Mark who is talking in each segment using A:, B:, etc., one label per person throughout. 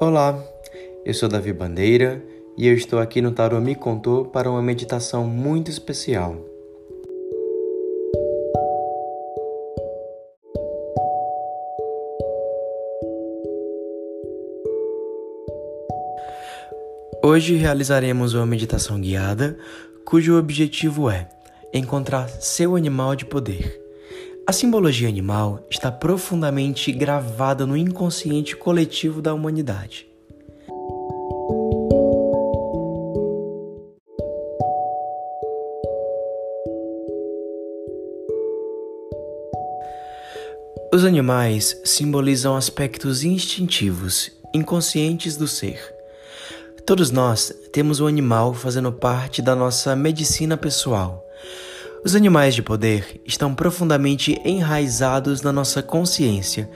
A: Olá, eu sou Davi Bandeira e eu estou aqui no Tarô Me Contou para uma meditação muito especial. Hoje realizaremos uma meditação guiada cujo objetivo é encontrar seu animal de poder. A simbologia animal está profundamente gravada no inconsciente coletivo da humanidade. Os animais simbolizam aspectos instintivos, inconscientes do ser. Todos nós temos um animal fazendo parte da nossa medicina pessoal os animais de poder estão profundamente enraizados na nossa consciência,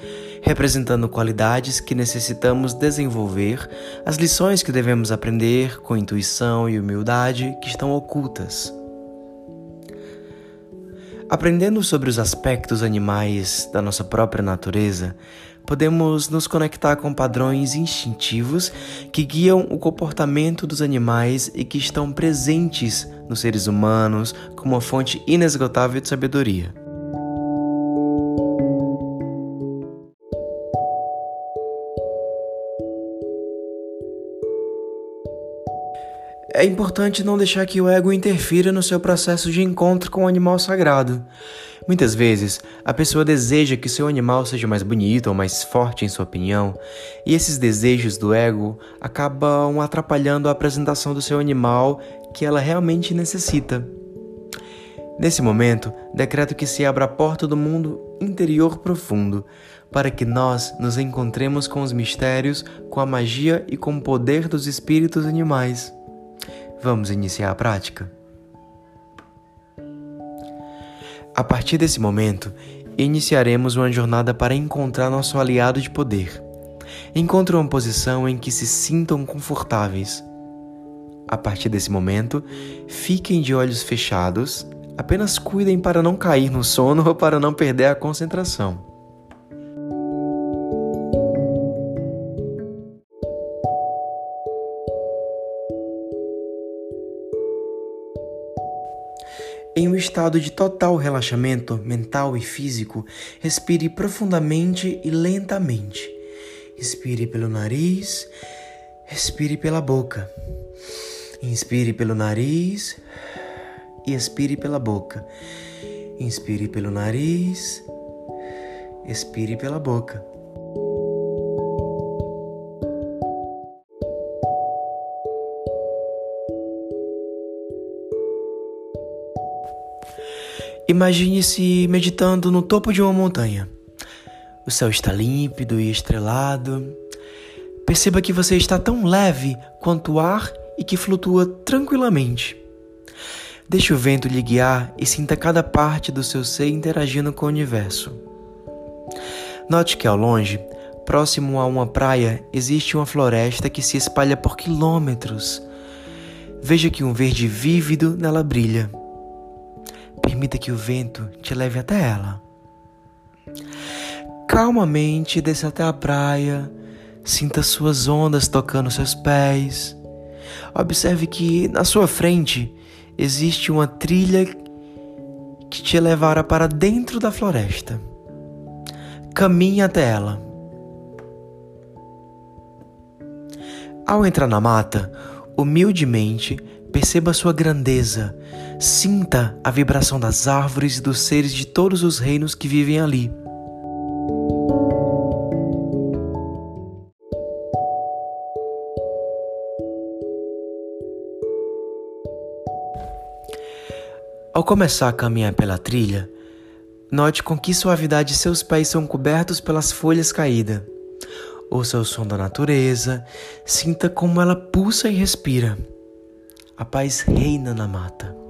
A: representando qualidades que necessitamos desenvolver, as lições que devemos aprender com intuição e humildade que estão ocultas. Aprendendo sobre os aspectos animais da nossa própria natureza, podemos nos conectar com padrões instintivos que guiam o comportamento dos animais e que estão presentes nos seres humanos como uma fonte inesgotável de sabedoria. É importante não deixar que o ego interfira no seu processo de encontro com o animal sagrado. Muitas vezes, a pessoa deseja que seu animal seja mais bonito ou mais forte em sua opinião, e esses desejos do ego acabam atrapalhando a apresentação do seu animal que ela realmente necessita. Nesse momento, decreto que se abra a porta do mundo interior profundo, para que nós nos encontremos com os mistérios, com a magia e com o poder dos espíritos animais. Vamos iniciar a prática? A partir desse momento, iniciaremos uma jornada para encontrar nosso aliado de poder. Encontre uma posição em que se sintam confortáveis. A partir desse momento, fiquem de olhos fechados, apenas cuidem para não cair no sono ou para não perder a concentração. Em um estado de total relaxamento mental e físico, respire profundamente e lentamente. Inspire pelo nariz, expire pela boca. Inspire pelo nariz e expire pela boca. Inspire pelo nariz, expire pela boca. Imagine-se meditando no topo de uma montanha. O céu está límpido e estrelado. Perceba que você está tão leve quanto o ar e que flutua tranquilamente. Deixe o vento lhe guiar e sinta cada parte do seu ser interagindo com o universo. Note que ao longe, próximo a uma praia, existe uma floresta que se espalha por quilômetros. Veja que um verde vívido nela brilha. Permita que o vento te leve até ela. Calmamente desça até a praia, sinta suas ondas tocando seus pés. Observe que na sua frente existe uma trilha que te levará para dentro da floresta. Caminhe até ela. Ao entrar na mata, humildemente Perceba sua grandeza, sinta a vibração das árvores e dos seres de todos os reinos que vivem ali. Ao começar a caminhar pela trilha, note com que suavidade seus pés são cobertos pelas folhas caídas. Ouça o som da natureza, sinta como ela pulsa e respira. A paz reina na mata.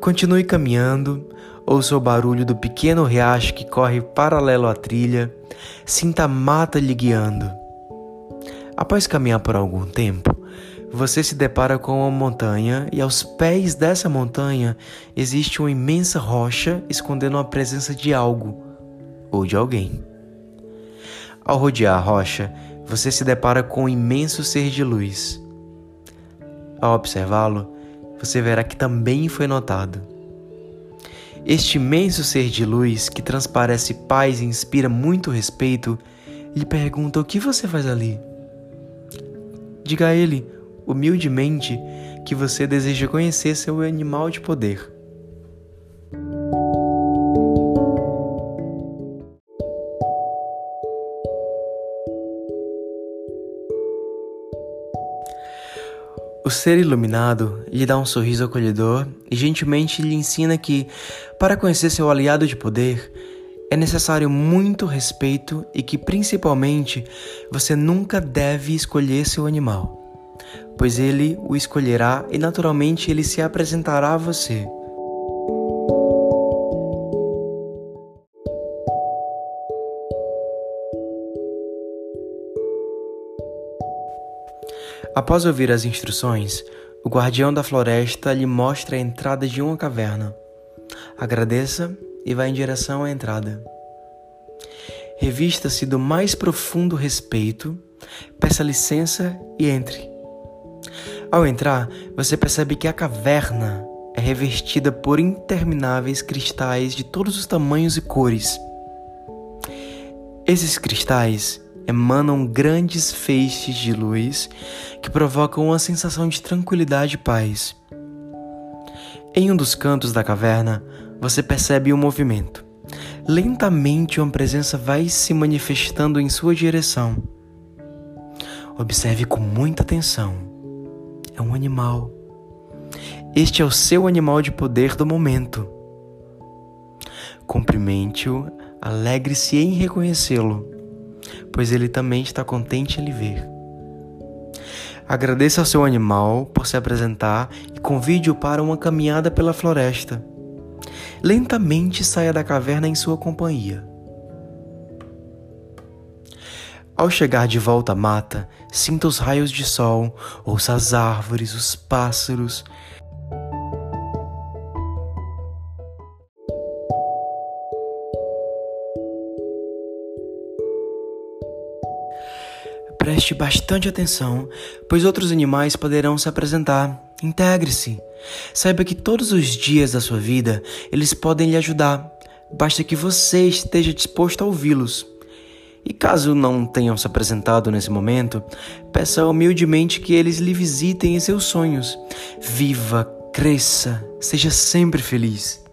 A: Continue caminhando, ouça o barulho do pequeno riacho que corre paralelo à trilha, sinta a mata lhe guiando. Após caminhar por algum tempo, você se depara com uma montanha e aos pés dessa montanha existe uma imensa rocha escondendo a presença de algo ou de alguém. Ao rodear a rocha, você se depara com um imenso ser de luz. Ao observá-lo, você verá que também foi notado. Este imenso ser de luz que transparece paz e inspira muito respeito lhe pergunta o que você faz ali. Diga a ele, humildemente, que você deseja conhecer seu animal de poder. O ser iluminado lhe dá um sorriso acolhedor e gentilmente lhe ensina que, para conhecer seu aliado de poder, é necessário muito respeito e que, principalmente, você nunca deve escolher seu animal, pois ele o escolherá e naturalmente ele se apresentará a você. Após ouvir as instruções, o guardião da floresta lhe mostra a entrada de uma caverna. Agradeça e vá em direção à entrada. Revista-se do mais profundo respeito, peça licença e entre. Ao entrar, você percebe que a caverna é revestida por intermináveis cristais de todos os tamanhos e cores. Esses cristais emanam grandes feixes de luz que provocam uma sensação de tranquilidade e paz. Em um dos cantos da caverna, você percebe um movimento. Lentamente, uma presença vai se manifestando em sua direção. Observe com muita atenção. É um animal. Este é o seu animal de poder do momento. Cumprimente-o, alegre-se em reconhecê-lo pois ele também está contente em lhe ver. Agradeça ao seu animal por se apresentar e convide-o para uma caminhada pela floresta. Lentamente saia da caverna em sua companhia. Ao chegar de volta à mata, sinta os raios de sol, ouça as árvores, os pássaros, Preste bastante atenção, pois outros animais poderão se apresentar. Integre-se. Saiba que todos os dias da sua vida eles podem lhe ajudar. Basta que você esteja disposto a ouvi-los. E caso não tenham se apresentado nesse momento, peça humildemente que eles lhe visitem em seus sonhos. Viva, cresça, seja sempre feliz.